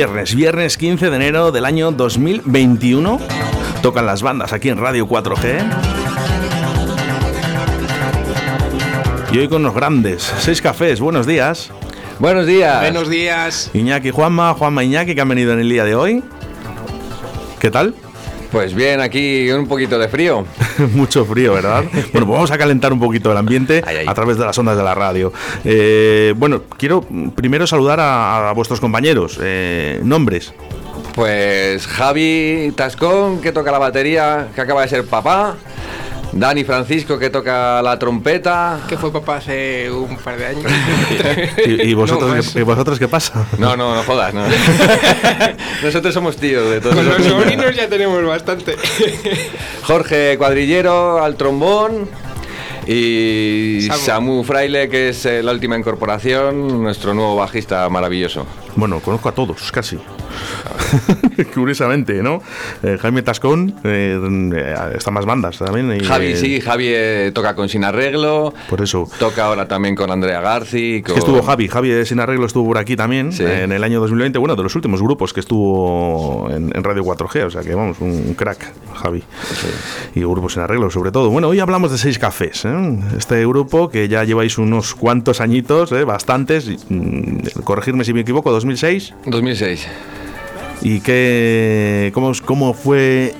Viernes, viernes 15 de enero del año 2021. Tocan las bandas aquí en Radio 4G. Y hoy con los grandes, seis cafés, buenos días. Buenos días. Buenos días. Iñaki, Juanma, Juanma, Iñaki, que han venido en el día de hoy. ¿Qué tal? Pues bien, aquí un poquito de frío. Mucho frío, ¿verdad? bueno, pues vamos a calentar un poquito el ambiente a través de las ondas de la radio. Eh, bueno, quiero primero saludar a, vuestros compañeros. Eh, nombres. Pues Javi Tascón, que toca la batería, que acaba de ser papá. Dani Francisco que toca la trompeta. Que fue papá hace un par de años. ¿Y, vosotros, ¿y, vosotros, qué pasa? No, no, no jodas, no. Nosotros somos tíos de todos. Con los sobrinos ya tenemos bastante. Jorge Cuadrillero al trombón. Y Samu. Fraile, que es eh, la última incorporación, nuestro nuevo bajista maravilloso. Bueno, conozco a todos, casi. Curiosamente, ¿no? Eh, Jaime Tascón, eh, está más bandas también. Javi, sí, Javi toca con Sin Arreglo. Por eso. Toca ahora también con Andrea Garci. Estuvo Javi, Javi de Sin Arreglo estuvo por aquí también en el año 2020. Bueno, de los últimos grupos que estuvo en, Radio 4G, o sea que vamos, un, crack, Javi. Y grupos Sin Arreglo, sobre todo. Bueno, hoy hablamos de Seis Cafés, este grupo que ya lleváis unos cuantos añitos, bastantes, mm, corregirme si me equivoco, 2006. 2006. ¿Y qué, cómo, cómo fue,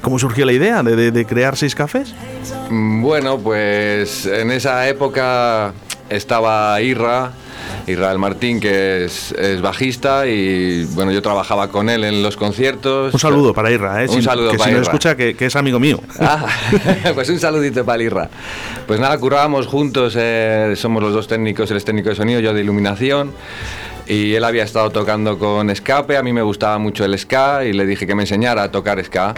cómo surgió la idea de, crear seis cafés? Mm, bueno, pues en esa época estaba Irra, Israel Martín, que es, bajista y bueno, yo trabajaba con él en los conciertos. Un saludo para Irra, ¿eh? Un saludo que para si nos escucha, que, es amigo mío. Ah, pues un saludito para Irra. Pues nada, currábamos juntos, eh, somos los dos técnicos, él es técnico de sonido, yo de iluminación y él había estado tocando con escape, a mí me gustaba mucho el ska y le dije que me enseñara a tocar ska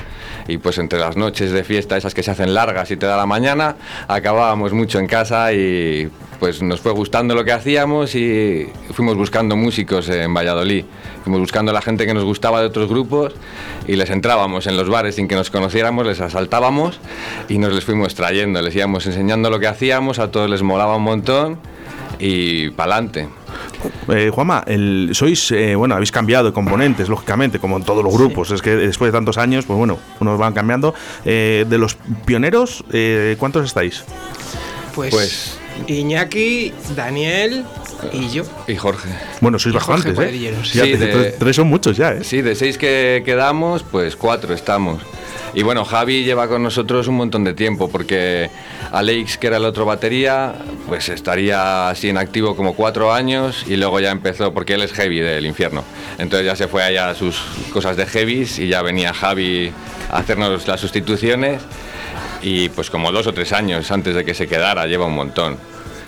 y pues entre las noches de fiesta, esas que se hacen largas y te da la mañana, acabábamos mucho en casa y pues nos fue gustando lo que hacíamos y fuimos buscando músicos en Valladolid. Fuimos buscando a la gente que nos gustaba de otros grupos y les entrábamos en los bares sin que nos conociéramos, les asaltábamos y nos les fuimos trayendo, les íbamos enseñando lo que hacíamos, a todos les molaba un montón y pa'lante. Eh, Juanma, el, sois, eh, bueno, habéis cambiado de componentes, lógicamente, como en todos los grupos. Es que después de tantos años, pues bueno, unos van cambiando. Eh, de los pioneros, eh, ¿cuántos estáis? Pues, pues, Iñaki, Daniel y yo. Y Jorge. Bueno, sois bastantes, ¿eh? Sí, de, tres son muchos ya, ¿eh? Sí, de seis que quedamos, pues cuatro estamos. Y bueno, Javi lleva con nosotros un montón de tiempo porque Alex, que era el otro batería, pues estaría así en activo como cuatro años y luego ya empezó, porque él es heavy del infierno. Entonces ya se fue allá a sus cosas de heavies y ya venía Javi a hacernos las sustituciones y pues como dos o tres años antes de que se quedara, lleva un montón.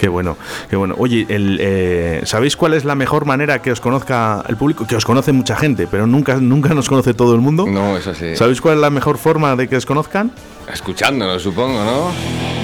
Qué bueno, qué bueno. Oye, el, eh, ¿sabéis cuál es la mejor manera que os conozca el público? Que os conoce mucha gente, pero nunca, nunca nos conoce todo el mundo. No, eso sí. ¿Sabéis cuál es la mejor forma de que os conozcan? Escuchándonos, supongo, ¿no?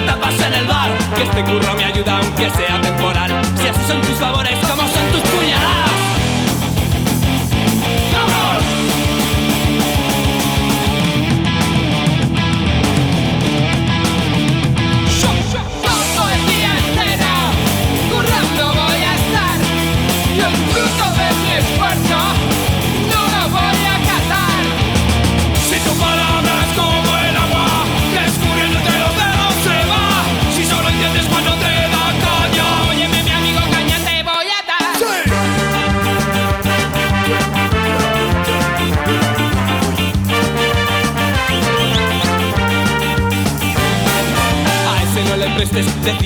de tapas en el bar. Que este curro me ayuda aunque sea temporal. Si así son tus favores, como son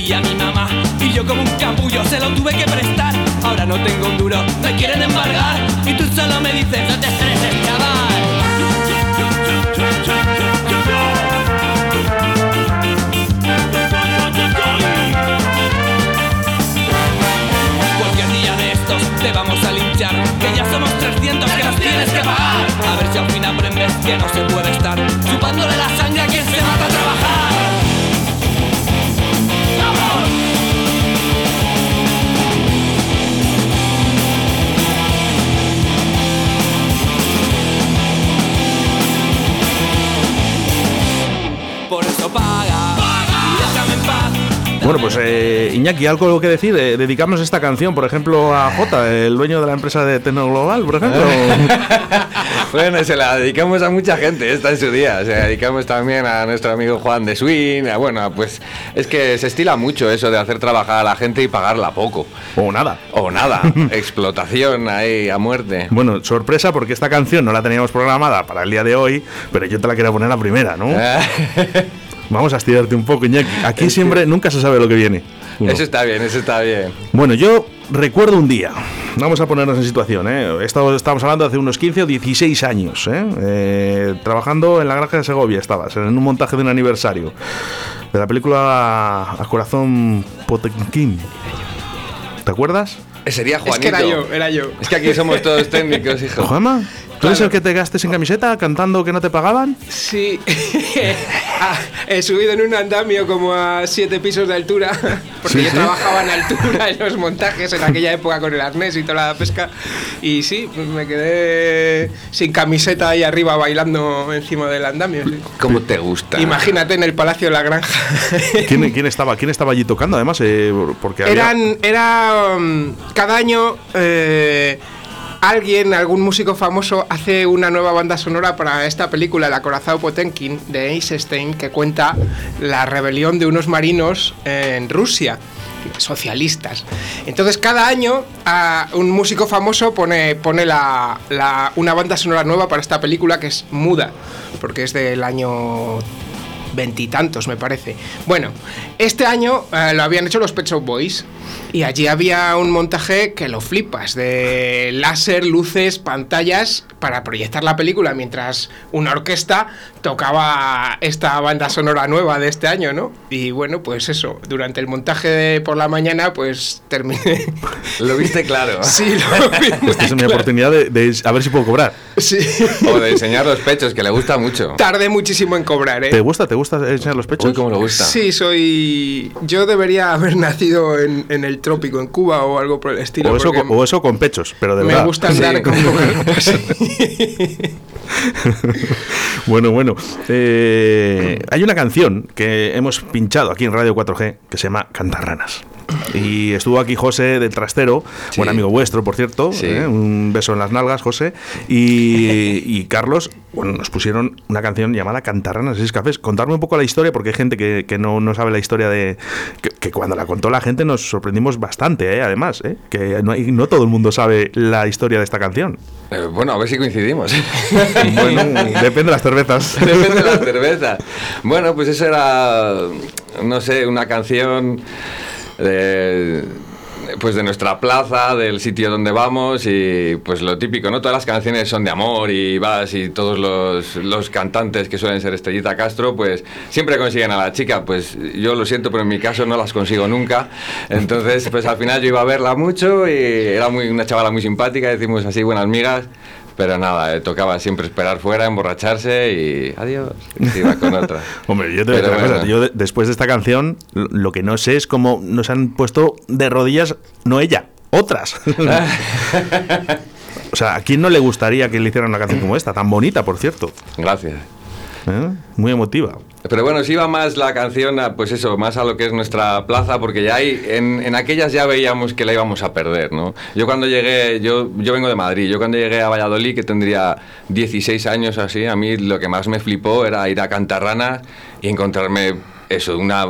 decía mi mamá. Y yo como un capullo se lo tuve que prestar. Ahora no tengo un duro, me quieren embargar. Y tú solo me dices, no te estreses, chaval. Cualquier día de estos te vamos a linchar. Que ya somos 300 que nos tienes que pagar. A ver si al fin aprendes que no se puede estar chupándole la sangre a quien se mata a trabajar. Por eso paga, Bueno, pues eh, Iñaki, ¿algo que decir? Eh, dedicamos esta canción, por ejemplo, a J, el dueño de la empresa de Tecnoglobal, por ejemplo. Bueno, se la dedicamos a mucha gente esta en su día. Se la dedicamos también a nuestro amigo Juan de Swing. a- Bueno, pues es que se estila mucho eso de hacer trabajar a la gente y pagarla poco. o nada. O nada, explotación ahí a muerte. Bueno, sorpresa porque esta canción no la teníamos programada para el día de hoy, pero yo te la quería poner la primera, ¿no? Vamos a estirarte un poco, Iñaki. Aquí siempre, nunca se sabe lo que viene. Uno. Eso está bien, eso está bien. Bueno, yo recuerdo un día, vamos a ponernos en situación, ¿eh? Esto- estamos hablando de hace unos 15 o 16 años, ¿eh? Eh, trabajando en la granja de Segovia estabas, en un montaje de un aniversario de la película A Corazón Potenquín. ¿Te acuerdas? Sería Es Juanito. que era yo, era yo. Es que aquí somos todos técnicos, hijo. ¿Juanma? ¿Tú eres Claro. el que te gastes en camiseta cantando que no te pagaban? Sí, Ah, he subido en un andamio como a siete pisos de altura, porque Sí, yo sí. trabajaba en altura en los montajes en aquella época con el arnés y toda la pesca. Y sí, pues me quedé sin camiseta ahí arriba bailando encima del andamio. sí. ¿Cómo te gusta? Imagínate en el Palacio de la Granja. ¿Quién, quién estaba, ¿Quién estaba allí tocando además? Eh, porque había- Eran, era um, cada año eh, alguien, algún músico famoso hace una nueva banda sonora para esta película, El acorazado Potenkin de Eisenstein, que cuenta la rebelión de unos marinos en Rusia socialistas. Entonces cada año un músico famoso pone, pone la- una banda sonora nueva para esta película que es muda, porque es del año veintitantos, me parece. Bueno, este año eh, lo habían hecho los Pet Shop Boys y allí había un montaje que lo flipas, de láser, luces, pantallas para proyectar la película mientras una orquesta tocaba esta banda sonora nueva de este año, ¿no? Y bueno, pues eso, durante el montaje de por la mañana, pues terminé. Lo viste claro. sí, lo vi muy Esta es mi claro. oportunidad de, de a ver si puedo cobrar. Sí. O de enseñar los pechos, que le gusta mucho. Tardé muchísimo en cobrar, ¿eh? ¿Te gusta? ¿Te gusta enseñar los pechos? Uy, cómo le gusta. Sí, soy. Yo debería haber nacido en, en el trópico, en Cuba o algo por el estilo. o, eso, con- o eso con pechos, pero de me verdad. gusta andar Sí. con. Bueno, bueno. eh, hay una canción que hemos pinchado aquí en Radio 4G que se llama Cantarranas. Y estuvo aquí José del Trastero, Sí. buen amigo vuestro, por cierto. Sí. ¿eh? Un beso en las nalgas, José. Y, y Carlos, bueno, nos pusieron una canción llamada Cantarranas y Cafés. Contarme un poco la historia, porque hay gente que, que no, no sabe la historia de. Que, que cuando la contó la gente nos sorprendimos bastante, ¿eh? además. ¿eh? Que no, no todo el mundo sabe la historia de esta canción. Eh, bueno, a ver si coincidimos. Bueno, depende de las cervezas. Depende de la cerveza. Bueno, pues eso era, no sé, una canción de, pues de nuestra plaza, del sitio donde vamos y pues lo típico, ¿no? Todas las canciones son de amor y vas y todos los, los cantantes que suelen ser Estrellita Castro, pues siempre consiguen a la chica. Pues yo lo siento, pero en mi caso no las consigo nunca. Entonces, pues al final yo iba a verla mucho y era muy, una chavala muy simpática, decimos así, buenas migas. Pero nada, eh, tocaba siempre esperar fuera, emborracharse y adiós. Iba con otra. Hombre, yo te voy a una cosa. bueno. Yo de- después de esta canción, lo- lo que no sé es cómo nos han puesto de rodillas, no ella, otras. o sea, ¿a quién no le gustaría que le hicieran una canción como esta? Tan bonita, por cierto. Gracias. ¿Eh? Muy emotiva. Pero bueno, sí iba más la canción, a, pues eso, más a lo que es nuestra plaza, porque ya hay, en, en aquellas ya veíamos que la íbamos a perder, ¿no? Yo cuando llegué, yo, yo vengo de Madrid, yo cuando llegué a Valladolid, que tendría 16 años así, a mí lo que más me flipó era ir a Cantarranas y encontrarme eso, una,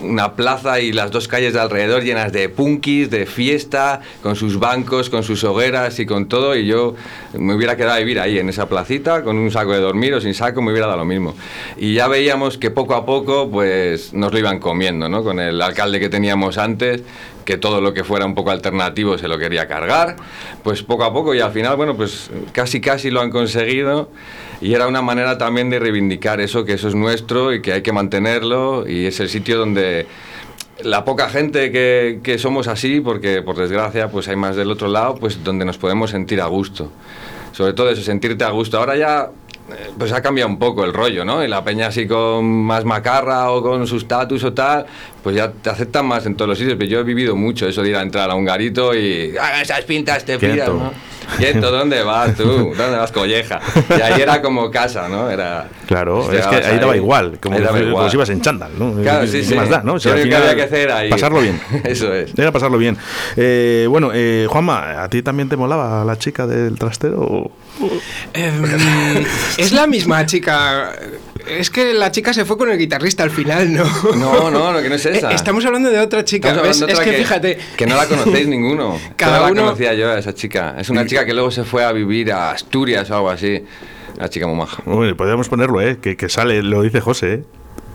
una plaza y las dos calles de alrededor llenas de punkis, de fiesta, con sus bancos, con sus hogueras y con todo. Y yo me hubiera quedado a vivir ahí, en esa placita, con un saco de dormir o sin saco, me hubiera dado lo mismo. Y ya veíamos que poco a poco, pues nos lo iban comiendo, ¿no? Con el alcalde que teníamos antes, que todo lo que fuera un poco alternativo se lo quería cargar, pues poco a poco y al final, bueno, pues casi casi lo han conseguido y era una manera también de reivindicar eso, que eso es nuestro y que hay que mantenerlo y es el sitio donde la poca gente que, que, somos así, porque por desgracia pues hay más del otro lado, pues donde nos podemos sentir a gusto. Sobre todo eso, sentirte a gusto. Ahora ya pues ha cambiado un poco el rollo, ¿no? Y la peña así con más macarra o con su estatus o tal, pues ya te aceptan más en todos los sitios. Pero yo he vivido mucho eso de ir a entrar a un garito y haga esas pintas, te pidas, ¿no? Quieto, ¿dónde vas tú? ¿Dónde vas, colleja? Y ahí era como casa, ¿no? Era, claro, es que ahí daba igual, como, si ibas en chándal, ¿no? Claro, sí, sí. más da, ¿no? que había que hacer ahí. Pasarlo bien. Eso es. Era pasarlo bien. Eh, bueno, eh, Juanma, ¿a ti también te molaba la chica del trastero? Eh, es la misma chica. Es que la chica se fue con el guitarrista al final, ¿no? No, no, no que no es esa. Eh, estamos hablando de otra chica. ¿ves? es que, fíjate. Que no la conocéis ninguno. Cada uno... la conocía yo a esa chica. Es una chica que luego se fue a vivir a Asturias o algo así. Una chica muy maja. Podríamos ponerlo, ¿eh? Que, que sale, lo dice José, ¿eh?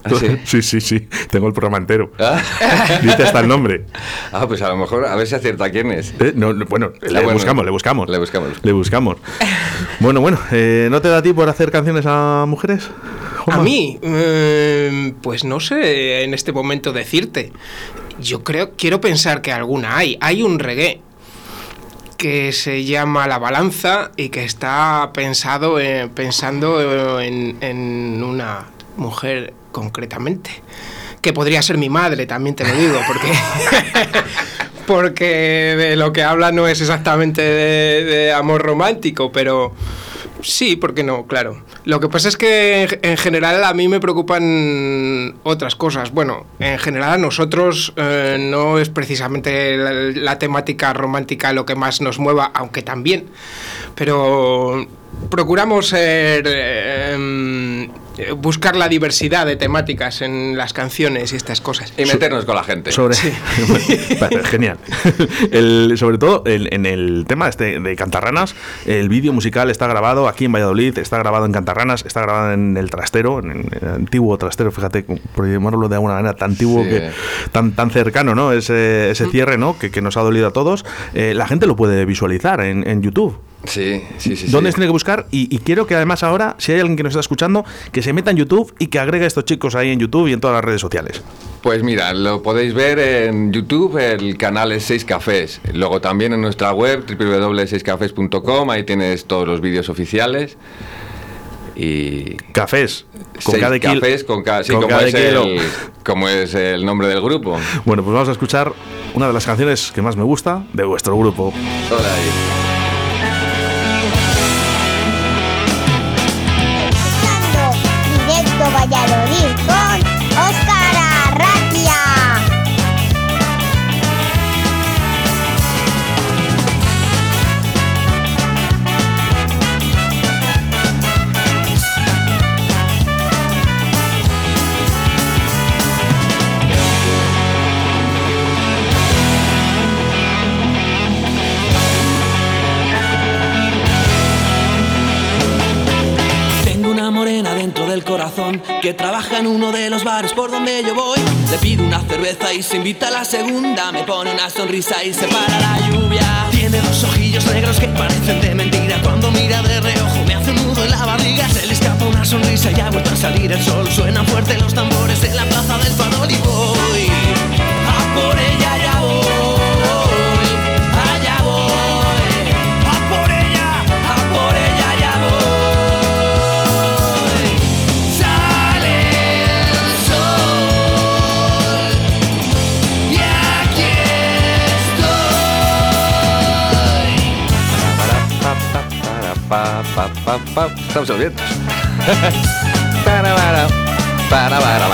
¿Ah, sí? sí, sí, sí. Tengo el programa entero. ¿Ah? Dice hasta el nombre. Ah, pues a lo mejor a ver si acierta quién es. Eh, no, bueno, le, buscamos, le buscamos. Le buscamos. Le buscamos. bueno, bueno, eh, ¿no te da ti por hacer canciones a mujeres? A mí, eh, pues no sé en este momento decirte. Yo creo, quiero pensar que alguna hay. Hay un reggae que se llama La Balanza y que está pensado pensando en, en una mujer concretamente. Que podría ser mi madre, también te lo digo, porque, porque de lo que habla no es exactamente de, amor romántico, pero sí, porque no? Claro. Lo que pasa es que en general a mí me preocupan otras cosas. Bueno, en general a nosotros eh, no es precisamente la, temática romántica lo que más nos mueva, aunque también. Pero procuramos ser... Eh, eh, buscar la diversidad de temáticas en las canciones y estas cosas. Y meternos con la gente. Sobre, genial. sobre todo en el tema este de Cantarranas, el vídeo musical está grabado aquí en Valladolid, está grabado en Cantarranas, está grabado en el trastero, en el antiguo trastero, fíjate, por llamarlo de alguna manera tan antiguo, que, tan, tan cercano, ¿no? Ese, ese cierre, ¿no? Que, que, nos ha dolido a todos. Eh, la gente lo puede visualizar en, en YouTube. Sí, sí, sí. ¿Dónde tiene que buscar? Y, quiero que además ahora, si hay alguien que nos está escuchando, que se meta en YouTube y que agregue a estos chicos ahí en YouTube y en todas las redes sociales. Pues mira, lo podéis ver en YouTube, el canal es 6 Cafés. Luego también en nuestra web, www.6cafés.com, ahí tienes todos los vídeos oficiales. Y cafés con cada cafés con, sí, como, es el, como es el nombre del grupo. Bueno, pues vamos a escuchar una de las canciones que más me gusta de vuestro grupo. Hola de los bares por donde yo voy. Le pido una cerveza y se invita a la segunda. Me pone una sonrisa y se para la lluvia. Tiene dos ojillos negros que parecen de mentira. Cuando mira de reojo me hace un nudo en la barriga. Se le escapa una sonrisa y ha vuelto a salir el sol. Suenan fuerte los tambores en la plaza del farol y voy a por ella pa, pa, pa. Estamos abiertos. para, para, para, para,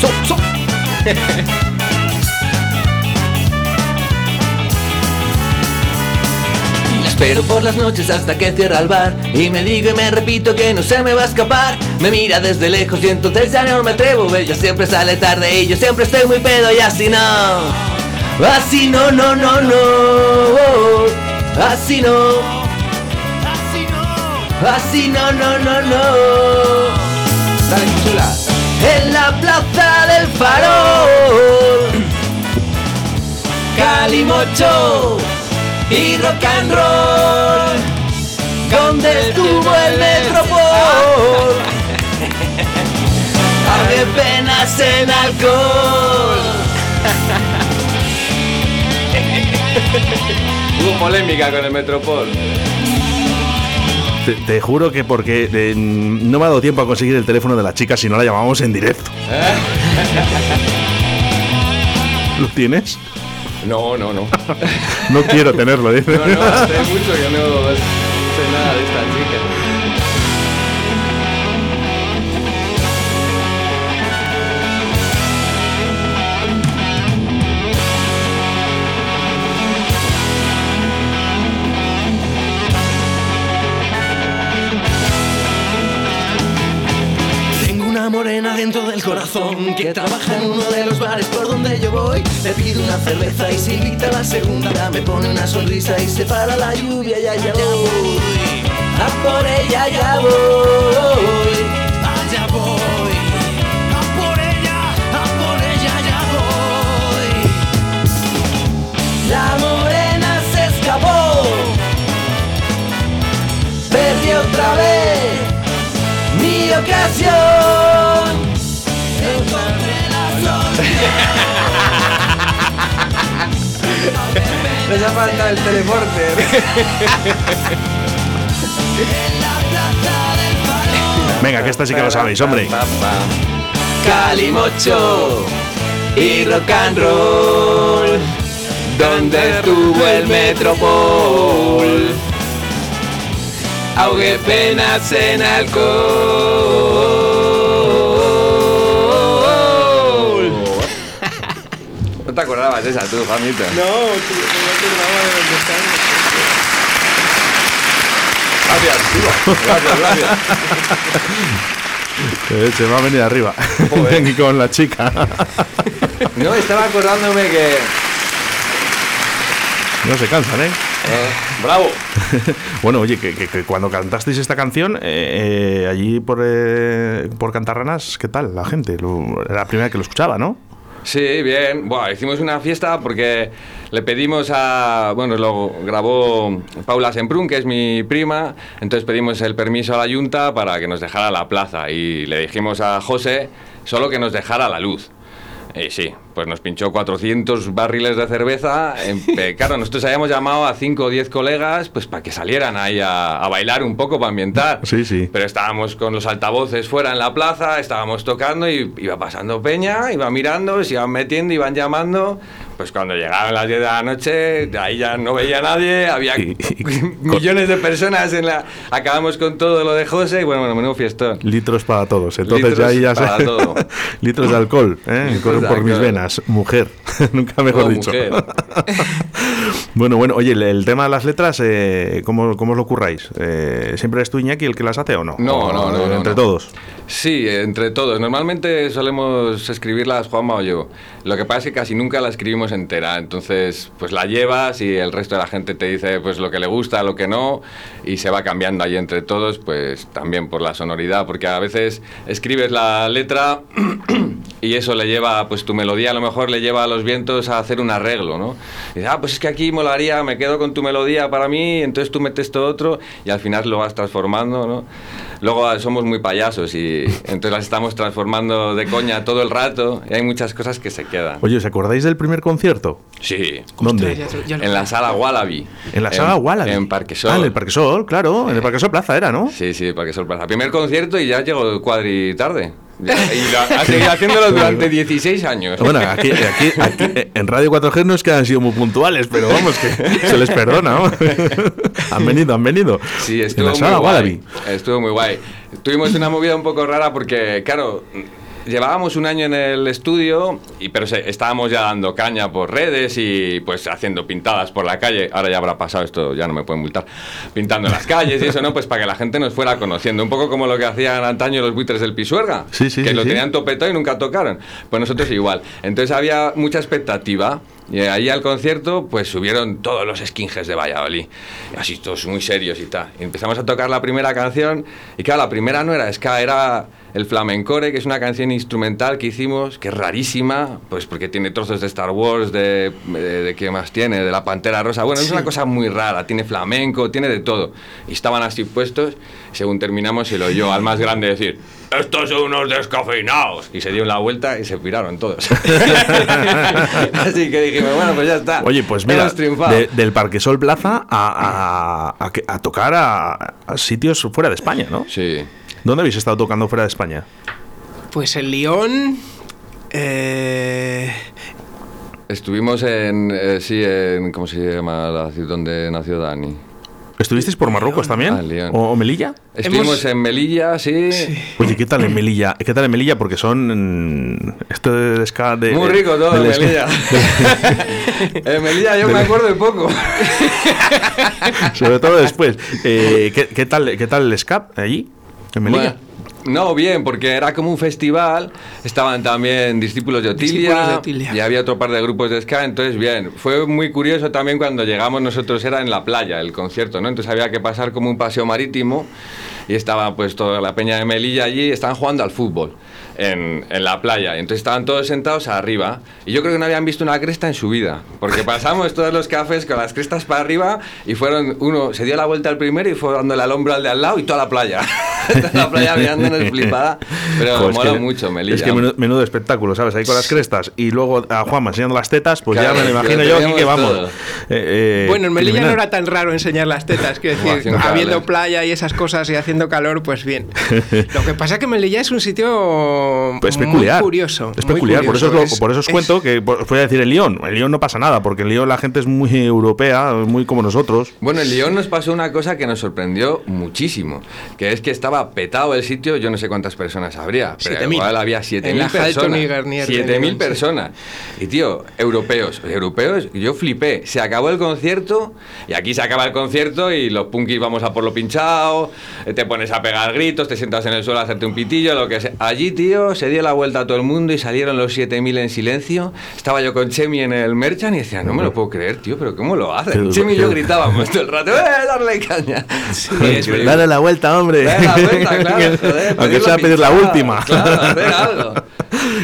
So, so. espero por las noches hasta que cierra el bar Y me digo y me repito que no se me va a escapar Me mira desde lejos y entonces ya no me atrevo Ella siempre sale tarde y yo siempre estoy muy pedo y así no Así no, no, no, no. Así no. Así no, no, no, no. Dale, chula. En la plaza del farol. Calimocho y rock and roll. Donde estuvo el Metropol Abre penas en alcohol Hubo polémica con el Metropol. Te, te juro que porque eh, no me ha dado tiempo a conseguir el teléfono de la chica si no la llamamos en directo. ¿Lo tienes? No, no, no. No quiero tenerlo, dice. No, no, hace mucho que no sé nada de del corazón que trabaja en uno de los bares por donde yo voy. Le pido una cerveza y se invita la segunda. Me pone una sonrisa y se para la lluvia y allá voy. A por ella ya voy. Allá voy. A por ella, a por ella ya voy. La morena se escapó. Perdí otra vez mi ocasión. Encontré la Les ha faltado el teleporte. Venga, que esta sí que lo sabéis, hombre. Calimocho y rock and roll. Donde estuvo el Metropol. Ahogué penas en alcohol. No te acordabas de esa tú, Juanito. No, tío, no me acordaba de dónde están. Gracias, tío. Gracias, gracias. Eh, Se va a venir arriba. Y con la chica. No, estaba acordándome que. No se cansan, ¿eh? eh, ¡Bravo! Bueno, oye, que, que- que cuando cantasteis esta canción, eh, eh, allí por, eh, por Cantarranas, ¿qué tal la gente? Lo- era la primera vez que lo escuchaba, ¿no? Sí, bien. Buah, hicimos una fiesta porque le pedimos a. Bueno, lo grabó Paula Semprún, que es mi prima. Entonces pedimos el permiso a la Junta para que nos dejara la plaza. Y le dijimos a José solo que nos dejara la luz. Y sí, pues nos pinchó 400 barriles de cerveza. Claro, nosotros habíamos llamado a 5 o 10 colegas pues para que salieran ahí a, a bailar un poco, para ambientar. Sí, sí. Pero estábamos con los altavoces fuera en la plaza, estábamos tocando y iba pasando peña, iba mirando, se iban metiendo, iban llamando. Pues cuando llegaban las 10 de la noche, ahí ya no veía a nadie, había Y- y- millones de personas en la... Acabamos con todo lo de José y bueno, bueno, menudo fiestón. Litros para todos. Entonces Litros ya ahí ya se-. Litros de alcohol, ¿eh? Litros Corren de por mis alcohol. Mujer. Nunca mejor Oh, dicho. bueno, bueno, oye, el, el tema de las letras, eh, ¿cómo, ¿cómo os lo curráis? Eh, ¿Siempre eres tú, Iñaki, el que las hace o no? No, ¿O no, no, no, Entre no. todos. Sí, entre todos. Normalmente solemos escribirlas Juanma o yo. Lo que pasa es que casi nunca la escribimos entera. Entonces, pues la llevas y el resto de la gente te dice pues lo que le gusta, lo que no, y se va cambiando ahí entre todos, pues también por la sonoridad, porque a veces escribes la letra y eso le lleva, pues tu melodía a lo mejor le lleva a los vientos a hacer un arreglo, ¿no? Y dices, ah, pues es que aquí molaría, me quedo con tu melodía para mí, entonces tú metes todo otro y al final lo vas transformando, ¿no? Luego ah, somos muy payasos y entonces las estamos transformando de coña todo el rato y hay muchas cosas que se quedan. Oye, ¿os acordáis del primer concierto? Sí. ¿Dónde? Ostras, ya- ya lo- En la sala Wallaby. En la sala Wallaby. En Parque Sol. Ah, en el Parque Sol, claro. En el Parque Sol Plaza era, ¿no? Sí, sí, Parque Sol Plaza. Primer concierto y ya llegó cuadri tarde. Y lo- ha seguido haciéndolo durante 16 años. Bueno, aquí, aquí, aquí, en Radio 4G no es que han sido muy puntuales, pero vamos, que se les perdona. ¿no? han venido, han venido. Sí, en estuvo muy guay. Estuvo muy guay. Tuvimos una movida un poco rara porque, claro, llevábamos un año en el estudio, y, pero se- estábamos ya dando caña por redes y pues haciendo pintadas por la calle. Ahora ya habrá pasado esto, ya no me pueden multar. Pintando en las calles y eso, ¿no? Pues para que la gente nos fuera conociendo. Un poco como lo que hacían antaño los buitres del Pisuerga. Sí, sí, Que sí, lo tenían topetado y nunca tocaron. Pues nosotros igual. Entonces había mucha expectativa. Y ahí al concierto, pues subieron todos los skinheads de Valladolid. Así todos muy serios y tal. Y empezamos a tocar la primera canción. Y claro, la primera no era ska, era el Flamencore, que es una canción instrumental que hicimos, que es rarísima, pues porque tiene trozos de Star Wars, de, de, de qué más tiene, de la Pantera Rosa. Bueno, es una cosa muy rara, tiene flamenco, tiene de todo. Y estaban así puestos, según terminamos se lo oyó al más grande decir, estos son unos descafeinados. Y se dio la vuelta y se piraron todos. así que dijimos, bueno, pues ya está. Oye, pues mira, de- del Parque Sol Plaza a, a- a que- a tocar a sitios fuera de España, ¿no? Sí. ¿Dónde habéis estado tocando fuera de España? Pues en Lyon. eh, Estuvimos en, eh, sí, en, ¿cómo se llama la ciudad donde nació Dani? ¿Estuvisteis por Marruecos también? Ah. ¿O, o Melilla? Estuvimos Hemos- en Melilla, sí. Oye, ¿qué tal en Melilla? ¿Qué tal en Melilla? Porque son esto de Muy de- rico todo en Melilla. en Melilla yo me acuerdo de poco. Sobre todo después. Eh, ¿qué, qué tal qué tal el ska allí en Melilla? Bueno, no, bien, porque era como un festival, estaban también discípulos de Otilia, Discípulos de Otilia. y había otro par de grupos de ska, entonces bien, fue muy curioso también cuando llegamos nosotros era en la playa el concierto, ¿no? Entonces había que pasar como un paseo marítimo y estaba pues toda la peña de Melilla allí, estaban jugando al fútbol. En, en la playa, y entonces estaban todos sentados arriba y yo creo que no habían visto una cresta en su vida, porque pasamos todos los cafés con las crestas para arriba y fueron, uno se dio la vuelta al primero y fue dándole al hombro al de al lado y toda la playa, toda la playa mirándonos flipada, pero Jo, es mola que- mucho Melilla. Es que menudo, menudo espectáculo, ¿sabes? Ahí con las crestas y luego a Juanma enseñando las tetas, pues Claro, ya me lo imagino yo aquí que vamos. Eh, eh, bueno, en Melilla no era tan raro enseñar las tetas, quiero decir, habiendo playa y esas cosas y haciendo calor, pues bien. Lo que pasa es que Melilla es un sitio Pues muy peculiar. curioso. Es muy peculiar, por eso, os lo- por eso os es- cuento que por- voy a decir en Lyon. En Lyon no pasa nada, porque en Lyon la gente es muy europea, muy como nosotros. Bueno, en Lyon nos pasó una cosa que nos sorprendió muchísimo, que es que estaba petado el sitio, yo no sé cuántas personas habría, pero 7.000. igual había En 7.000 la Halton personas. y Garnier de 7.000 Lyon, sí. personas. Y tío, europeos, europeos, yo flipé. Se acabó el concierto y aquí se acaba el concierto y los punkis vamos a por lo pinchado, te pones a pegar gritos, te sientas en el suelo a hacerte un pitillo, lo que sea. Allí, tío, se dio la vuelta a todo el mundo y salieron los 7.000 en silencio. Estaba yo con Chemi en el Merchant y decía, no me lo puedo creer, tío, pero ¿cómo lo hacen? Chemi y yo gritábamos todo el rato, ¡eh, darle caña! es verdad. Dale la vuelta, hombre. Dale la vuelta, claro, joder, Aunque sea pedir la última. claro, hacer algo.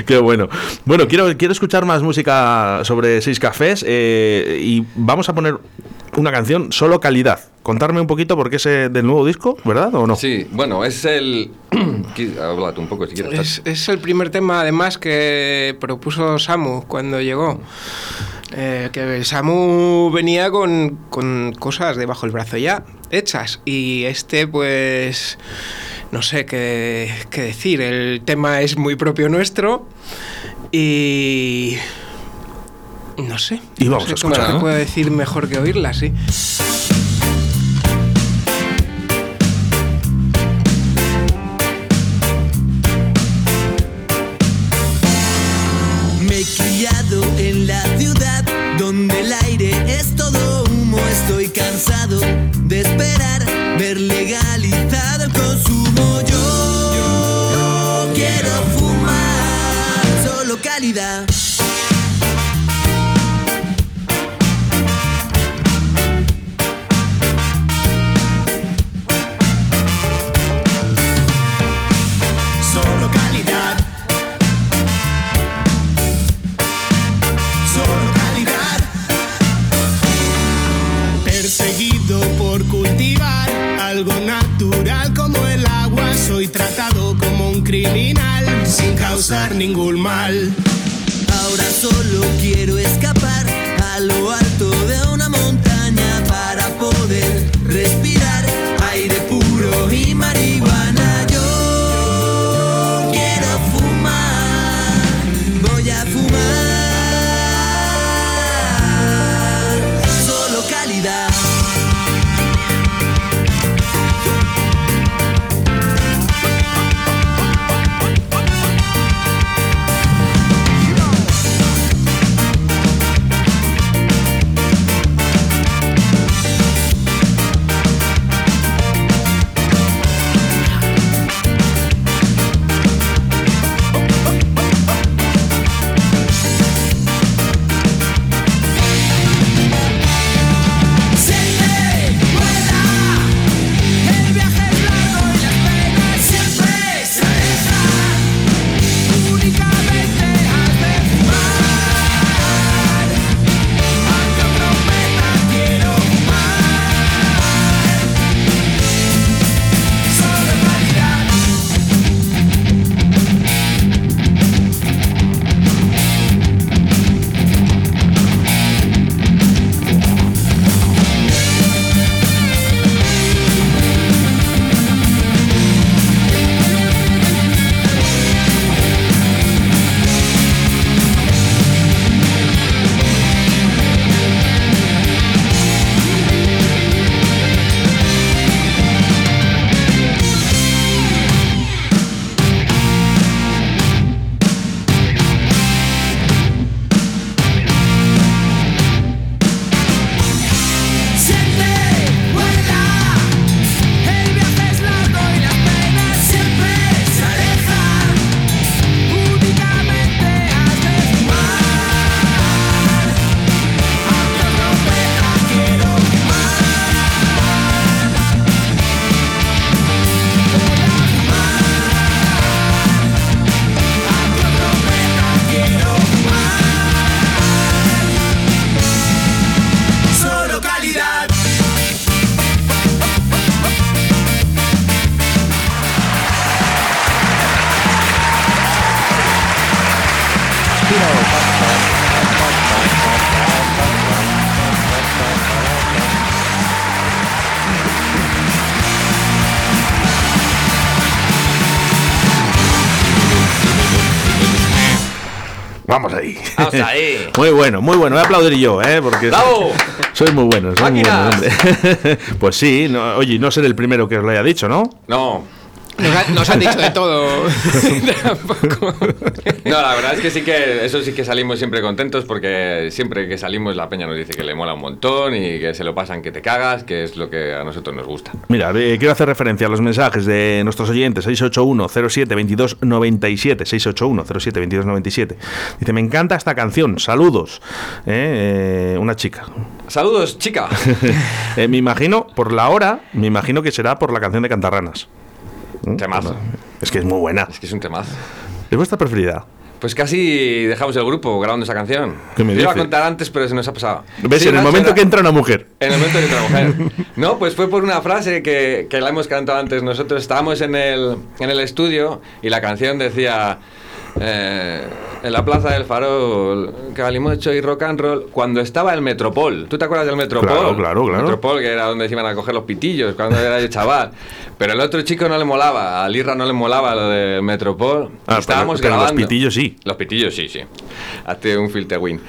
Qué bueno. Bueno, quiero, quiero escuchar más música sobre Seis Cafés eh, y vamos a poner una canción, Solo Calidad. Contarme un poquito porque es del nuevo disco, ¿verdad o no? Sí, bueno, es el... Háblate un poco si quieres. Es, es el primer tema, además, que propuso Samu cuando llegó. Eh, que Samu venía con, con cosas debajo del brazo ya hechas. Y este, pues. No sé qué, qué decir. El tema es muy propio nuestro. Y. No sé. Y no vamos sé a cómo escuchar, ¿no? puede decir mejor que oírla, sí. Ahí. Muy bueno, muy bueno. Voy a aplaudir yo, ¿eh? Porque ¡Bravo! sois muy buenos. sois muy hombre. pues sí, no, oye, no ser el primero que os lo haya dicho, ¿no? No, Nos, ha- nos han dicho de todo. Tampoco. no, la verdad es que sí que eso sí que salimos siempre contentos porque siempre que salimos la peña nos dice que le mola un montón y que se lo pasan que te cagas, que es lo que a nosotros nos gusta. Mira, eh, quiero hacer referencia a los mensajes de nuestros oyentes 681 07 22 97 681 07 22 97 Dice, me encanta esta canción, saludos. Eh, eh, una chica. Saludos, chica. Eh, me imagino, por la hora, me imagino que será por la canción de Cantarranas. ¿Mm? Temazo. Es que es muy buena. Es que es un temazo. ¿Es vuestra preferida? Pues casi dejamos el grupo grabando esa canción. ¿Qué me Yo iba a contar antes, pero se nos ha pasado. ¿Ves? Sí, en el momento era- que entra una mujer. En el momento que entra la mujer. No, pues fue por una frase que, que la hemos cantado antes. Nosotros estábamos en el, en el estudio y la canción decía... eh, en la plaza del farol, Calimocho y rock and roll, cuando estaba el Metropol. ¿Tú te acuerdas del Metropol? Claro, claro, claro. Metropol, que era donde se iban a coger los pitillos cuando era yo chaval. Pero el otro chico no le molaba, a Lirra no le molaba lo del Metropol. Ah, estábamos pero- pero los grabando. pitillos sí. Los pitillos sí, sí. Hazte un filter win.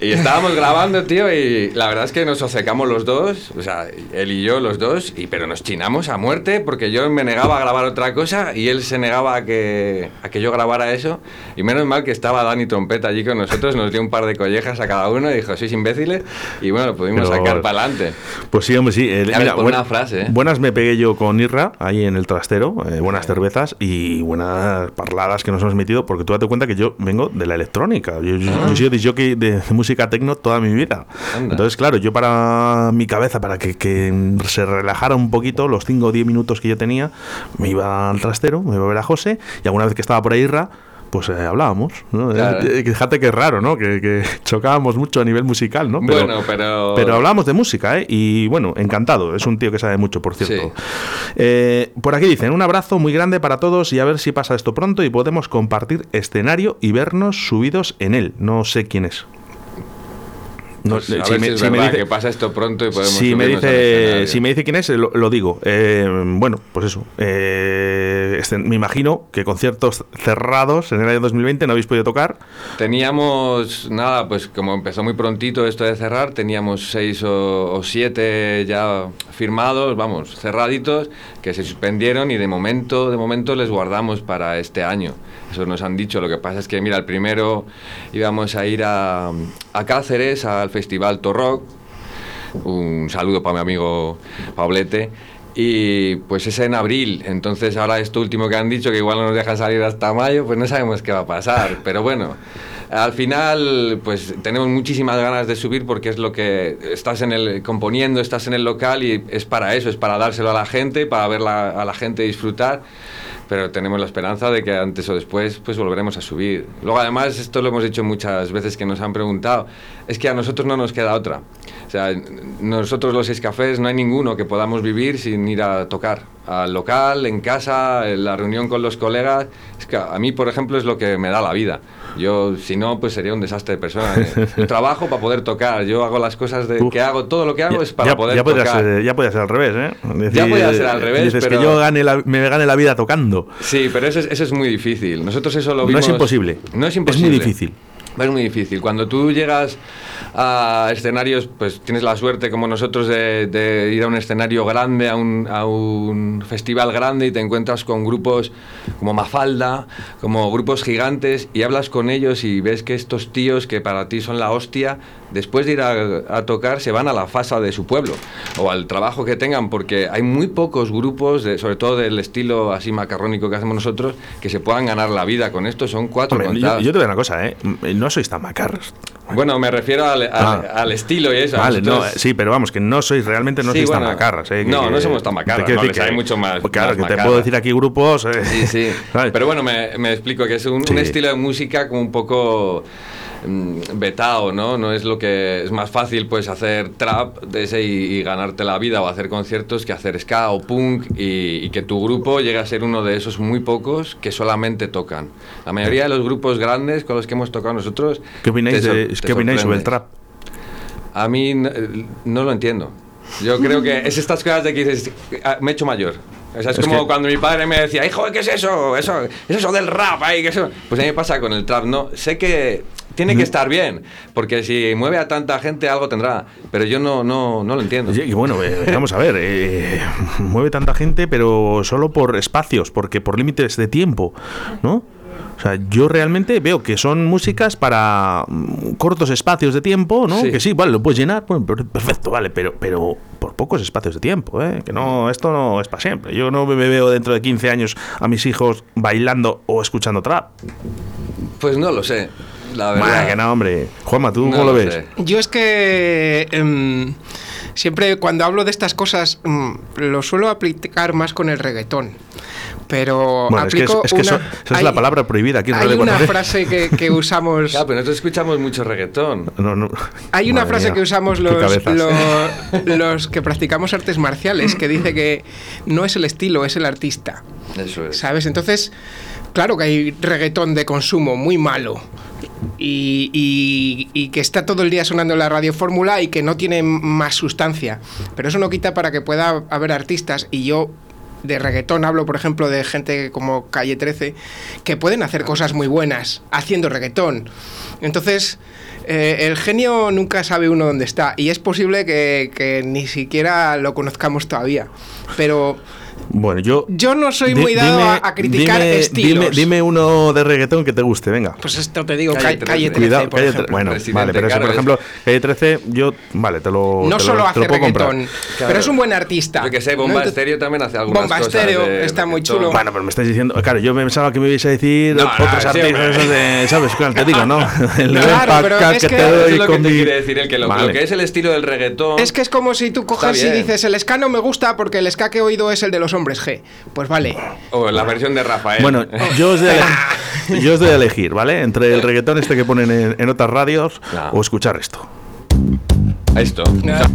Y estábamos grabando, tío, y la verdad es que nos acercamos los dos, o sea, él y yo los dos, y, pero nos chinamos a muerte porque yo me negaba a grabar otra cosa y él se negaba a que, a que yo grabara eso. Y menos mal que estaba Dani Trompeta allí con nosotros, nos dio un par de collejas a cada uno y dijo, sois imbéciles, y bueno, lo pudimos Pero- sacar para adelante. Pues sí, hombre, sí. eh, frase, ¿eh? Buenas me pegué yo con Irra, ahí en el trastero, eh, buenas cervezas y buenas parladas que nos hemos metido, porque tú date cuenta que yo vengo de la electrónica. Yo, yo- yo he sido disjockey de, de música tecno toda mi vida. Ah. Anda. Entonces, claro, yo para mi cabeza, para que, que se relajara un poquito, los 5 o 10 minutos que yo tenía, me iba al trastero, me iba a ver a José, y alguna vez que estaba por ahí Irra, pues eh, hablábamos. ¿no? Claro. Eh, Fíjate que es raro, ¿no? Que, que chocábamos mucho a nivel musical, ¿no? Bueno, pero- Pero hablamos de música, ¿eh? Y bueno, encantado. Es un tío que sabe mucho, por cierto. Sí. Eh, por aquí dicen, un abrazo muy grande para todos y a ver si pasa esto pronto y podemos compartir escenario y vernos subidos en él. No sé quién es. No, Pues eh, a si ver me- si es si me verdad dice- que pasa esto pronto y podemos si me dice si me dice quién es lo, lo digo. Eh, bueno pues eso Eh, este- me imagino que conciertos cerrados en el año 2020 no habéis podido tocar. Teníamos, nada, pues como empezó muy prontito esto de cerrar, teníamos seis o, o siete ya firmados, vamos, cerraditos, que se suspendieron y de momento, de momento les guardamos para este año. Eso nos han dicho. Lo que pasa es que, mira, el primero íbamos a ir a, a Cáceres, al Festival Torrock. Un saludo para mi amigo Pablete. Y pues es en abril, entonces ahora esto último que han dicho, que igual no nos dejan salir hasta mayo, pues no sabemos qué va a pasar. Pero bueno, al final pues tenemos muchísimas ganas de subir porque es lo que estás en el componiendo, estás en el local y es para eso, es para dárselo a la gente, para ver la- a la gente disfrutar. Pero tenemos la esperanza de que antes o después pues volveremos a subir. Luego además, esto lo hemos dicho muchas veces que nos han preguntado, es que a nosotros no nos queda otra. O sea, nosotros los seis cafés no hay ninguno que podamos vivir sin ir a tocar. Al local, en casa, en la reunión con los colegas. Es que a mí, por ejemplo, es lo que me da la vida. Yo, si no, pues sería un desastre de persona. Yo trabajo para poder tocar. Yo hago las cosas de, Uf. que hago, todo lo que hago es para ya, poder ya tocar. ser, ya podría ser al revés, ¿eh? Ya podría ser al revés, Dices pero- que yo gane la- me gane la vida tocando. Sí, pero eso es, eso es muy difícil. Nosotros eso lo No vimos... es imposible. No es Es imposible. muy difícil. Es muy difícil. Cuando tú llegas a escenarios, pues tienes la suerte como nosotros de, ir a un escenario grande, a un, a un festival grande y te encuentras con grupos como Mafalda, como grupos gigantes y hablas con ellos y ves que estos tíos que para ti son la hostia, después de ir a, a tocar se van a la fasa de su pueblo o al trabajo que tengan porque hay muy pocos grupos, de, sobre todo del estilo así macarrónico que hacemos nosotros, que se puedan ganar la vida con esto. Son cuatro Hombre, yo, yo te digo una cosa, ¿eh? No sois tan macarros. Bueno, me refiero al, al- Ah. al estilo y eso. Vale, no, Nosotros- sí, pero vamos, que no sois realmente no Sí, sois tan macarras. ¿eh? Que- no, no que- somos tan macarras, no, hay mucho más- pues Claro, más que te puedo decir aquí grupos. eh, Sí, sí. Pero bueno, me, me explico que es un, un estilo de música como un poco vetado, ¿no? No es lo que es más fácil pues hacer trap de ese y, y ganarte la vida o hacer conciertos que hacer ska o punk y, y que tu grupo llegue a ser uno de esos muy pocos que solamente tocan. La mayoría de los grupos grandes con los que hemos tocado nosotros. ¿Qué opináis, de- ¿qué opináis sobre el trap? A mí n- no lo entiendo. Yo creo que es estas cosas de que dices, "Ah, me he hecho mayor. O sea, es, Es como que- cuando mi padre me decía, hijo, ¿qué es eso? Eso, es eso del rap ahí, ¿qué es eso? Pues a mí me pasa con el trap, no, sé que tiene que estar bien, porque si mueve a tanta gente algo tendrá, pero yo no, no, no lo entiendo. Y bueno, eh, vamos a ver, eh, mueve tanta gente, pero solo por espacios, porque por límites de tiempo, ¿no? O sea, yo realmente veo que son músicas para mm, cortos espacios de tiempo, ¿no? Sí. Que sí, vale, lo puedes llenar, per- perfecto, vale, pero, pero por pocos espacios de tiempo, ¿eh? Que no, esto no es para siempre. Yo no me veo dentro de 15 años a mis hijos bailando o escuchando trap. Pues no lo sé, la verdad. Bah, que no, hombre. Juanma, ¿tú No cómo lo ves? sé. Yo es que em, siempre cuando hablo de estas cosas mm, lo suelo aplicar más con el reggaetón. Pero Bueno, es que, es, aplico es que eso- una- esa es hay- la palabra prohibida aquí en Hay una 4G. frase que, que usamos. Claro, pero nosotros escuchamos mucho reggaetón. No, no. Hay una Madre frase mía, que usamos los, los, los que practicamos artes marciales que dice que no es el estilo, es el artista. Eso es. ¿Sabes? Entonces, claro que hay reggaetón de consumo muy malo. Y, que está todo el día sonando la radio fórmula y que no tiene más sustancia. Pero eso no quita para que pueda haber artistas. Y yo de reggaetón hablo, por ejemplo, de gente como Calle 13, que pueden hacer cosas muy buenas haciendo reggaetón. Entonces, eh, el genio nunca sabe uno dónde está. Y es posible que ni siquiera lo conozcamos todavía. Pero Bueno, yo. yo no soy Di- muy dado dime- a, a criticar dime- estilos. Dime, dime uno de reggaetón que te guste, venga. Pues esto te digo, Calle Calle, Calle 13, 13. Cuidado, por calle ejemplo. bueno, Presidente vale, pero eso, por ejemplo, calle 13, yo, vale, te lo. no te solo hace reggaetón, Claro. pero es un buen artista. Yo que sé. Bomba Estéreo también hace algunas Bomba cosas Estéreo de está muy chulo. Bueno, pero me estás diciendo, claro, yo pensaba que me ibas a decir No, otros artistas, de, ¿sabes? Claro, te digo, ¿no? El Claro, pero es que te es lo que con te quiere decir, el que lo, que es el estilo del reggaetón. Es que es como si tú coges y dices, el ska no me gusta porque el ska que he oído es el de los hombres G. Pues vale. O la versión de Rafael. Bueno, yo os, doy a elegir, yo os doy a elegir, ¿vale? Entre el reggaetón este que ponen en, en otras radios No. o escuchar esto. Esto. A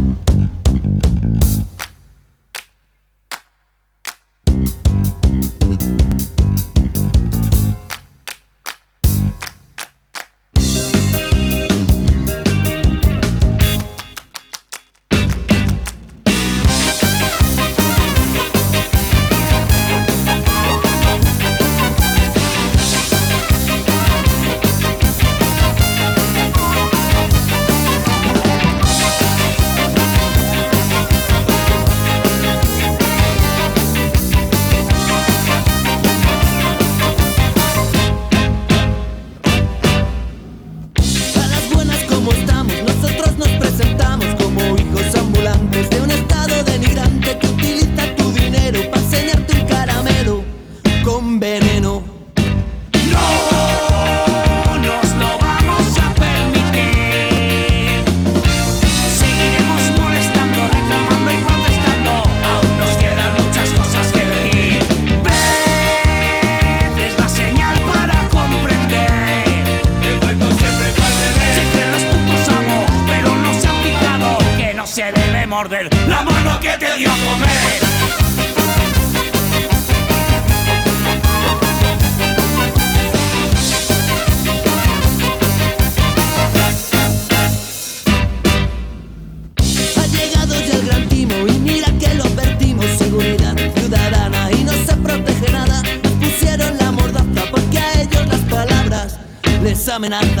les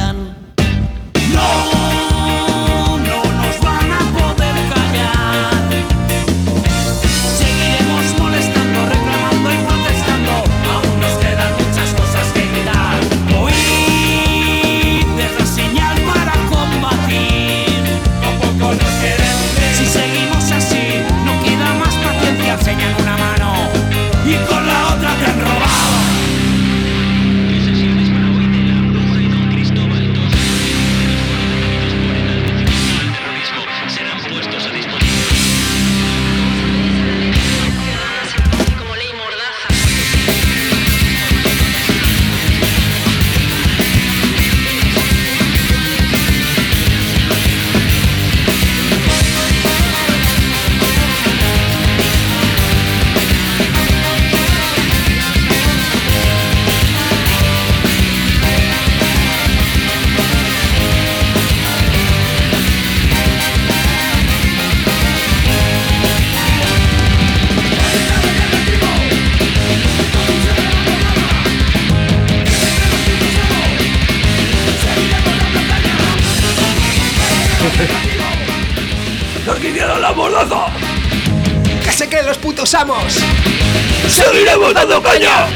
¡Seguiremos dando caña!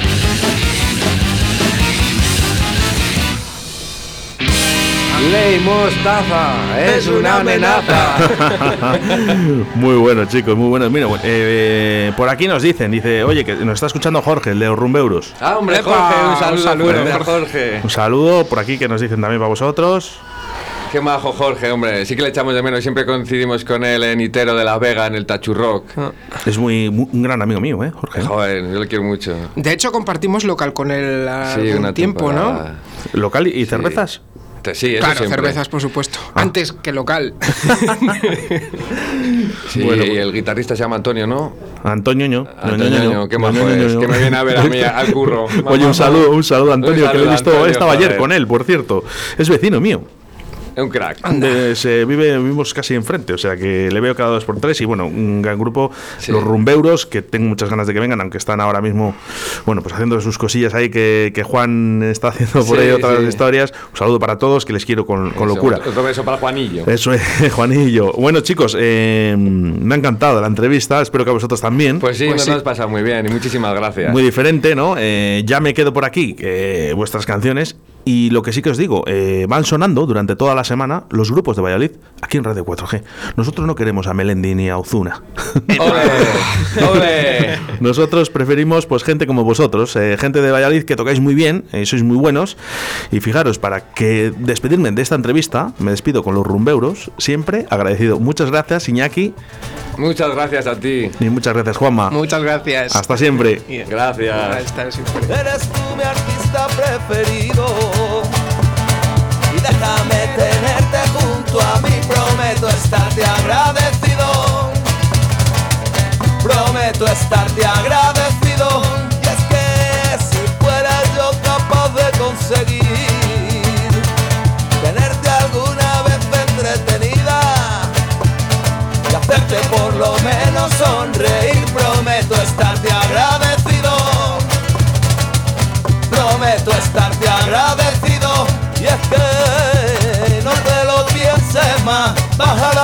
Ley Mostaza es una amenaza. Muy bueno, chicos, muy bueno. Mira, bueno, eh, por aquí nos dicen, dice, oye, que nos está escuchando Jorge, el de los rumbeuros. Ah, hombre, Epa, Jorge, un un saludo, Jorge. Jorge. Un saludo por aquí que nos dicen también para vosotros. Qué majo Jorge, hombre. Sí que le echamos de menos. Siempre coincidimos con él en Itero de la Vega, en el Tachurrock. Es muy, muy- un gran amigo mío, ¿eh, Jorge? Joder, yo le quiero mucho. De hecho, compartimos local con él Sí, una tiempo, temporada. ¿Local y cervezas? Te- Sí, eso Claro, siempre. cervezas, por supuesto. Ah. Antes que local. Sí, Bueno, y el guitarrista se llama Antonio, ¿no? Antonio Ño. Antonio Ño, qué Ño, es, Ño. que me viene a ver a mí al curro. Oye, un saludo, un saludo a Antonio, Un que lo he visto, Antonio, estaba ayer con él, por cierto. Es vecino mío. Es un crack. De- se vive, vivimos casi enfrente, o sea que le veo cada dos por tres y bueno, un gran grupo, Sí. los rumbeuros, que tengo muchas ganas de que vengan, aunque están ahora mismo, bueno, pues haciendo sus cosillas ahí que, que Juan está haciendo por Sí, ahí otras sí. historias. Un saludo para todos, que les quiero con, con Eso, locura. Otro beso para Juanillo. Eso es, Juanillo. Bueno, chicos, eh, me ha encantado la entrevista, espero que a vosotros también. Pues sí, Pues nos pasado muy bien y muchísimas gracias. Muy diferente, ¿no? Eh, ya me quedo por aquí, eh, vuestras canciones. Y lo que sí que os digo, eh, van sonando durante toda la semana los grupos de Valladolid aquí en Radio 4G. Nosotros no queremos a Melendi ni a Ozuna. ¡Ole! ¡Ole! Nosotros preferimos pues gente como vosotros, eh, gente de Valladolid que tocáis muy bien, eh, sois muy buenos. Y fijaros, para que despedirme de esta entrevista, me despido con los rumbeuros, siempre agradecido. Muchas gracias, Iñaki, Muchas gracias a ti. y muchas gracias, Juanma. Muchas gracias. Hasta siempre. Gracias. Hasta siempre. Artista preferido. Y déjame tenerte junto a mí. Prometo estarte agradecido. Prometo estarte agradecido. Y es que si fuera yo capaz de conseguir tenerte alguna vez entretenida y hacerte por lo menos sonreír, prometo estarte agradecido. Estarte agradecido. Y es que no te lo pienses más, baja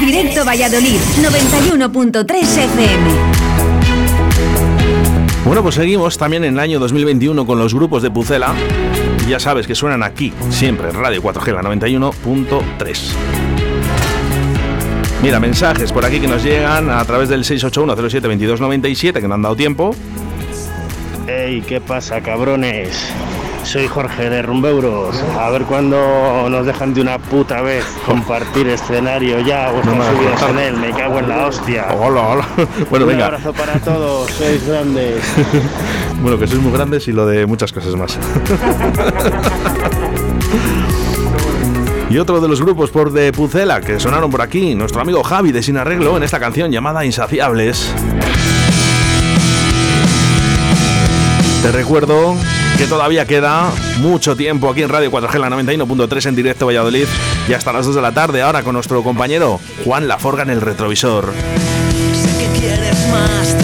Directo Valladolid 91.3 FM. Bueno, pues seguimos también en el año 2021 con los grupos de Pucela. Ya sabes que suenan aquí, siempre, en Radio 4G, la 91.3. Mira, mensajes por aquí que nos llegan a través del 681072297, que no han dado tiempo. Ey, ¿qué pasa, cabrones? Soy Jorge de Rumbeuros. A ver cuándo nos dejan de una puta vez compartir escenario ya. No Vuestras me subidas en él, me cago en la hostia. Hola, hola. Bueno, Un venga. abrazo para todos, sois grandes. Bueno, que sois muy grandes y lo de muchas cosas más. Y otro de los grupos por de Pucela que sonaron por aquí, nuestro amigo Javi de Sin Arreglo en esta canción llamada Insaciables. Te recuerdo que todavía queda mucho tiempo aquí en Radio 4G, la 91.3 en directo Valladolid, y hasta las 2 de la tarde, ahora con nuestro compañero Juan Laforga en el retrovisor. Sé que quieres más,